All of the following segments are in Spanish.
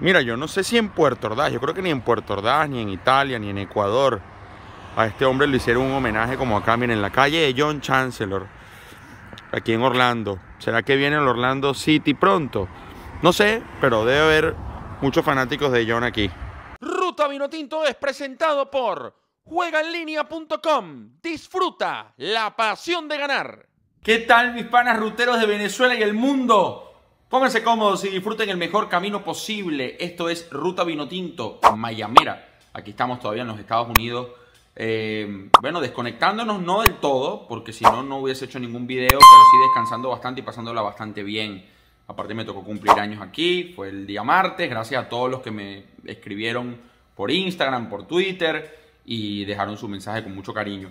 Mira, yo no sé si en Puerto Ordaz, yo creo que ni en Puerto Ordaz, ni en Italia, ni en Ecuador, a este hombre le hicieron un homenaje como acá, miren, en la calle de John Chancellor, aquí en Orlando. ¿Será que viene el Orlando City pronto? No sé, pero debe haber muchos fanáticos de John aquí. Ruta Vinotinto es presentado por juegaenlinea.com. Disfruta la pasión de ganar. ¿Qué tal mis panas ruteros de Venezuela y el mundo? Pónganse cómodos y disfruten el mejor camino posible. Esto es Ruta Vinotinto, Mayamera. Aquí estamos todavía en los Estados Unidos. Eh, bueno, desconectándonos no del todo, porque si no, no hubiese hecho ningún video, pero sí descansando bastante y pasándola bastante bien. Aparte me tocó cumplir años aquí, fue el día martes, gracias a todos los que me escribieron por Instagram, por Twitter y dejaron su mensaje con mucho cariño.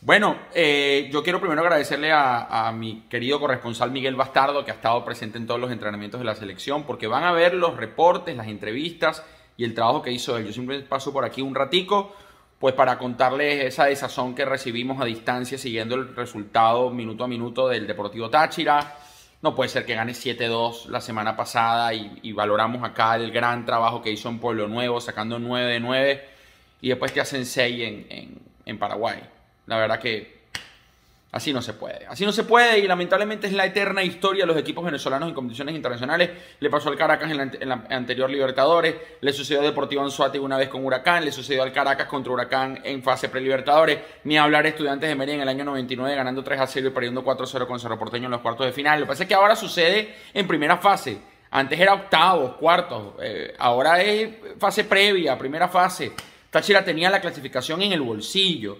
Bueno, eh, yo quiero primero agradecerle a, mi querido corresponsal Miguel Bastardo, que ha estado presente en todos los entrenamientos de la selección, porque van a ver los reportes, las entrevistas y el trabajo que hizo él. Yo simplemente paso por aquí un ratico, pues para contarles esa desazón que recibimos a distancia siguiendo el resultado minuto a minuto del Deportivo Táchira no puede ser que gane 7-2 la semana pasada y, valoramos acá el gran trabajo que hizo en Pueblo Nuevo, sacando 9 de 9 y después te hacen 6 en, en Paraguay. La verdad que Así no se puede. Así no se puede y lamentablemente es la eterna historia de los equipos venezolanos en competiciones internacionales. Le pasó al Caracas en la, anterior Libertadores, le sucedió a Deportivo Anzuate una vez con Huracán, le sucedió al Caracas contra Huracán en fase prelibertadores, ni hablar Estudiantes de Mérida en el año 99 ganando 3 a 0 y perdiendo 4 a 0 con Cerro Porteño en los cuartos de final. Lo que pasa es que ahora sucede en primera fase. Antes era octavos, cuartos, eh, ahora es fase previa, primera fase. Táchira tenía la clasificación en el bolsillo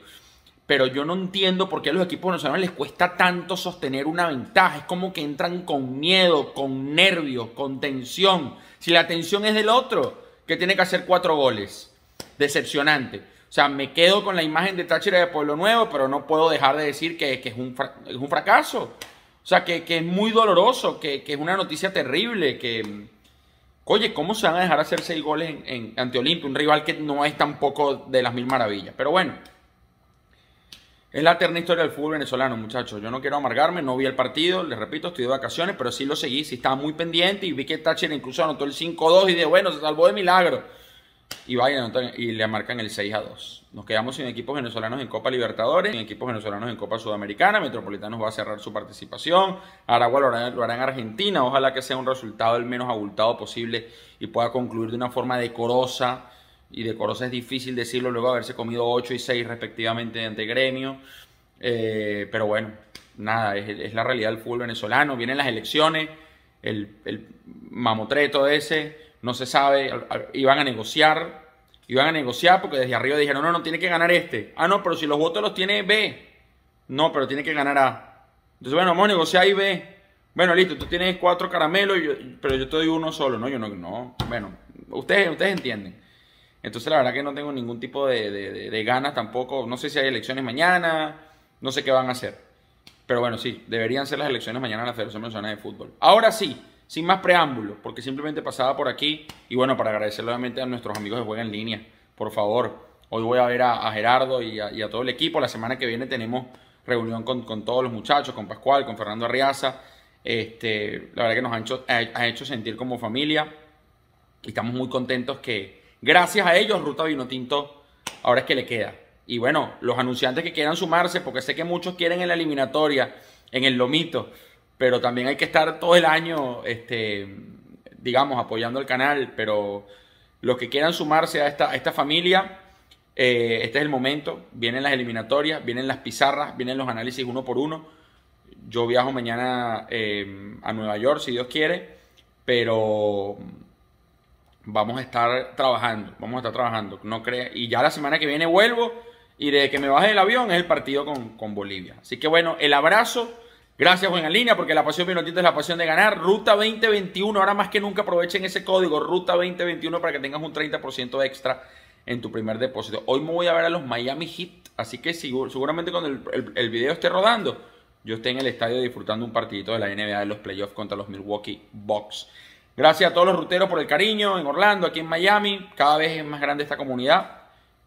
pero yo no entiendo por qué a los equipos venezolanos les cuesta tanto sostener una ventaja. Es como que entran con miedo, con nervios, con tensión. Si la tensión es del otro, que tiene que hacer cuatro goles. Decepcionante. O sea, me quedo con la imagen de Táchira de Pueblo Nuevo, pero no puedo dejar de decir que, es, un es, un fracaso. O sea, que, es muy doloroso, que, es una noticia terrible, que... Oye, ¿cómo se van a dejar hacer seis goles en, ante Olimpia? Un rival que no es tampoco de las mil maravillas. Pero bueno, es la eterna historia del fútbol venezolano, muchachos. Yo no quiero amargarme, no vi el partido, les repito, estoy de vacaciones, pero sí lo seguí, sí estaba muy pendiente y vi que Thatcher incluso anotó el 5-2 y de bueno, se salvó de milagro. Y vaya, y le marcan el 6-2. Nos quedamos sin equipos venezolanos en Copa Libertadores, sin equipos venezolanos en Copa Sudamericana. Metropolitanos va a cerrar su participación. Aragua lo hará, lo hará en Argentina. Ojalá que sea un resultado el menos abultado posible y pueda concluir de una forma decorosa y decorosa es difícil decirlo luego de haberse comido 8 y 6 respectivamente ante gremio. Eh, pero bueno, nada, es, la realidad del fútbol venezolano. Vienen las elecciones, el, el mamotreto ese, no se sabe, iban a negociar, iban a negociar porque desde arriba dijeron, no, no, tiene que ganar este. Ah, no, pero si los votos los tiene B. No, pero tiene que ganar A. Entonces, bueno, vamos a negociar y B. Bueno, listo, tú tienes cuatro caramelos, pero yo te doy uno solo. No, yo no, no. Bueno, ustedes, ustedes entienden. Entonces la verdad que no tengo ningún tipo de, ganas tampoco. No sé si hay elecciones mañana, no sé qué van a hacer. Pero bueno, sí, deberían ser las elecciones mañana en la Federación Venezolana de Fútbol. Ahora sí, sin más preámbulos, porque simplemente pasaba por aquí. Y bueno, para agradecer nuevamente a nuestros amigos de Juega en Línea, por favor. Hoy voy a ver a, Gerardo y a, todo el equipo. La semana que viene tenemos reunión con, todos los muchachos, con Pascual, con Fernando Arriaza. Este, la verdad que nos han hecho, ha hecho sentir como familia. Y estamos muy contentos que, Gracias a ellos, Ruta Vino Tinto ahora es que le queda. Y bueno, los anunciantes que quieran sumarse, porque sé que muchos quieren en la eliminatoria, en el lomito, pero también hay que estar todo el año, este, digamos, apoyando el canal. Pero los que quieran sumarse a esta, familia, eh, este es el momento. Vienen las eliminatorias, vienen las pizarras, vienen los análisis uno por uno. Yo viajo mañana eh, a Nueva York, si Dios quiere, pero vamos a estar trabajando, vamos a estar trabajando. No crea, y ya la semana que viene vuelvo y de que me baje del avión es el partido con, Bolivia. Así que bueno, el abrazo. Gracias, Juan Línea, porque la pasión minutito es la pasión de ganar. Ruta 2021, ahora más que nunca aprovechen ese código, Ruta 2021, para que tengas un 30% extra en tu primer depósito. Hoy me voy a ver a los Miami Heat, así que seguramente cuando el, el video esté rodando, yo esté en el estadio disfrutando un partidito de la NBA de los playoffs contra los Milwaukee Bucks. Gracias a todos los ruteros por el cariño en Orlando, aquí en Miami. Cada vez es más grande esta comunidad.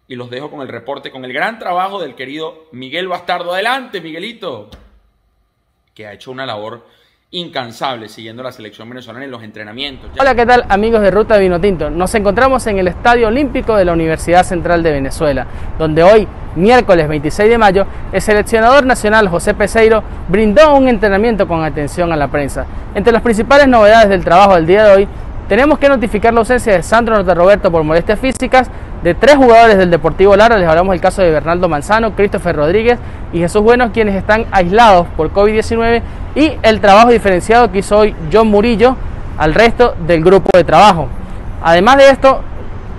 Y los dejo con el reporte, con el gran trabajo del querido Miguel Bastardo. Adelante, Miguelito. Que ha hecho una labor incansable siguiendo la selección venezolana en los entrenamientos. Hola, ¿qué tal amigos de Ruta Vino Tinto? Nos encontramos en el Estadio Olímpico de la Universidad Central de Venezuela, donde hoy, miércoles 26 de mayo, el seleccionador nacional José Peseiro brindó un entrenamiento con atención a la prensa. Entre las principales novedades del trabajo del día de hoy, tenemos que notificar la ausencia de Sandro Norte Roberto por molestias físicas, de tres jugadores del Deportivo Lara, les hablamos del caso de Bernardo Manzano, Christopher Rodríguez y Jesús Bueno, quienes están aislados por COVID-19, y el trabajo diferenciado que hizo hoy John Murillo al resto del grupo de trabajo. Además de esto,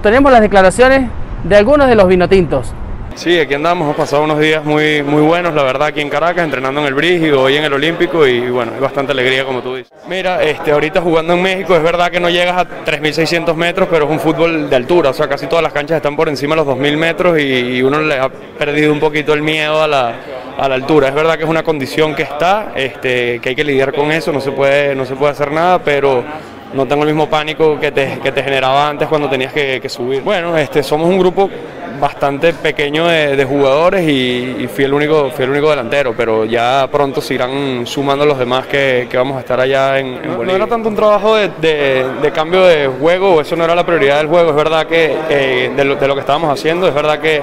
tenemos las declaraciones de algunos de los vinotintos. Sí, aquí andamos, hemos pasado unos días muy, muy buenos, la verdad, aquí en Caracas, entrenando en el Brígido, hoy en el Olímpico y bueno, hay bastante alegría como tú dices. Mira, este, ahorita jugando en México, es verdad que no llegas a 3.600 metros, pero es un fútbol de altura, o sea, casi todas las canchas están por encima de los 2.000 metros y, y uno le ha perdido un poquito el miedo a la, a la altura. Es verdad que es una condición que está, este, que hay que lidiar con eso, no se puede, no se puede hacer nada, pero no tengo el mismo pánico que te, que te generaba antes cuando tenías que, que subir. Bueno, este, somos un grupo bastante pequeño de, de jugadores y, y fui, el único, fui el único delantero, pero ya pronto se irán sumando los demás que, que vamos a estar allá en, en Bolivia. No era tanto un trabajo de, de- de cambio de juego, eso no era la prioridad del juego, es verdad que eh, de, lo, de lo que estábamos haciendo, es verdad que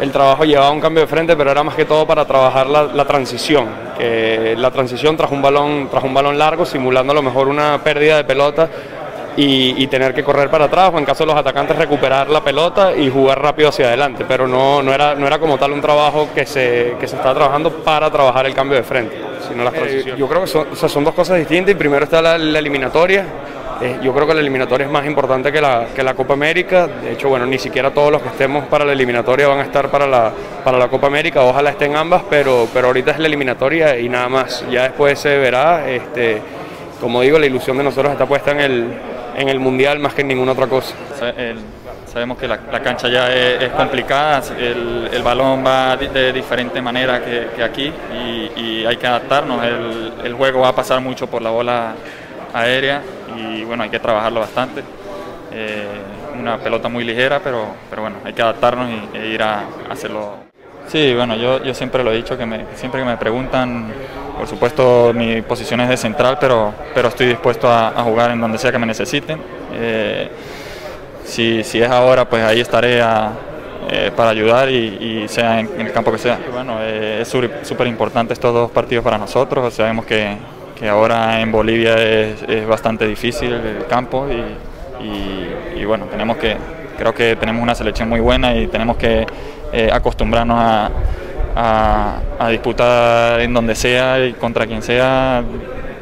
el trabajo llevaba un cambio de frente, pero era más que todo para trabajar la, la transición, que la transición tras un balón, tras un balón largo, simulando a lo mejor una pérdida de pelota y, y tener que correr para atrás, o en caso de los atacantes recuperar la pelota y jugar rápido hacia adelante, pero no, no, era, no era como tal un trabajo que se, que se estaba trabajando para trabajar el cambio de frente, sino las transiciones. yo creo que son, o sea, son dos cosas distintas, y primero está la, la eliminatoria, eh, yo creo que la eliminatoria es más importante que la, que la Copa América. De hecho, bueno, ni siquiera todos los que estemos para la eliminatoria van a estar para la, para la Copa América. Ojalá estén ambas, pero, pero ahorita es la eliminatoria y nada más. Ya después se verá. Este, como digo, la ilusión de nosotros está puesta en el, en el Mundial más que en ninguna otra cosa. Sabemos que la, la cancha ya es, complicada, el, el balón va de diferente manera que, que aquí y, y hay que adaptarnos. El, el juego va a pasar mucho por la bola aérea y bueno, hay que trabajarlo bastante. Eh, una pelota muy ligera, pero, pero bueno, hay que adaptarnos y, e ir a, a hacerlo. Sí, bueno, yo, yo siempre lo he dicho, que me, siempre que me preguntan, por supuesto mi posición es de central, pero, pero estoy dispuesto a, a jugar en donde sea que me necesiten. Eh, si, si es ahora, pues ahí estaré a- eh, para ayudar y, y sea en, en el campo que sea. Y bueno, eh, es súper importante estos dos partidos para nosotros. Sabemos que, que ahora en Bolivia es, es bastante difícil el campo y, y- y bueno, tenemos que, creo que tenemos una selección muy buena y tenemos que eh, acostumbrarnos a, a, a disputar en donde sea y contra quien sea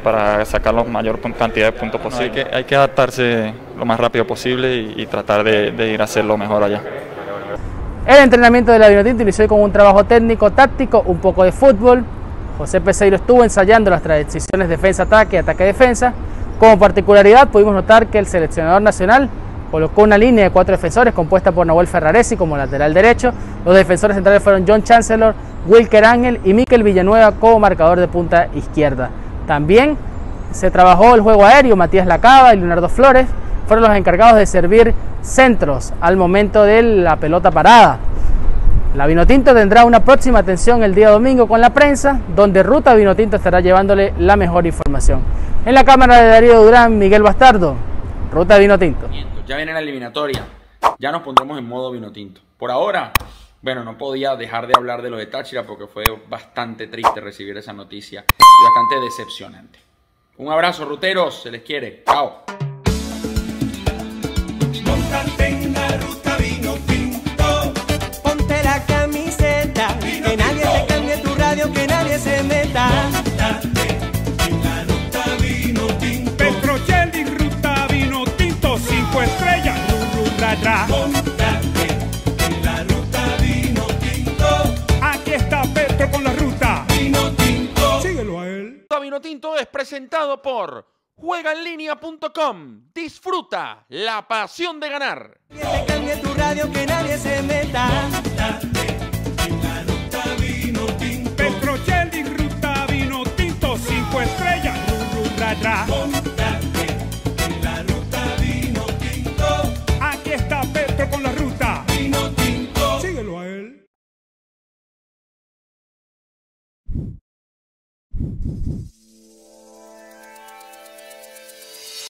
para sacar la mayor cantidad de puntos posible. hay, que, hay que adaptarse lo más rápido posible y, y tratar de, de ir a hacerlo mejor allá. El entrenamiento de la Vinotinto inició con un trabajo técnico, táctico, un poco de fútbol. José Peseiro estuvo ensayando las transiciones defensa-ataque, ataque-defensa. Como particularidad, pudimos notar que el seleccionador nacional colocó una línea de cuatro defensores compuesta por Nahuel Ferraresi como lateral derecho. Los defensores centrales fueron John Chancellor, Wilker Ángel y Miquel Villanueva como marcador de punta izquierda. También se trabajó el juego aéreo, Matías Lacaba y Leonardo Flores fueron los encargados de servir centros al momento de la pelota parada. La Vinotinto tendrá una próxima atención el día domingo con la prensa, donde Ruta Vinotinto estará llevándole la mejor información. En la cámara de Darío Durán, Miguel Bastardo, Ruta Vinotinto. Ya viene la eliminatoria. Ya nos pondremos en modo vino tinto. Por ahora, bueno, no podía dejar de hablar de lo de Táchira porque fue bastante triste recibir esa noticia y bastante decepcionante. Un abrazo, ruteros. Se les quiere. Chao. Él. Ruta Vino Tinto es presentado por juegaenlinea.com. Disfruta la pasión de ganar. Que cambie tu radio, que nadie se meta. Petrocelli, ruta vino tinto. Cinco estrellas, ru, ru, ra, ra.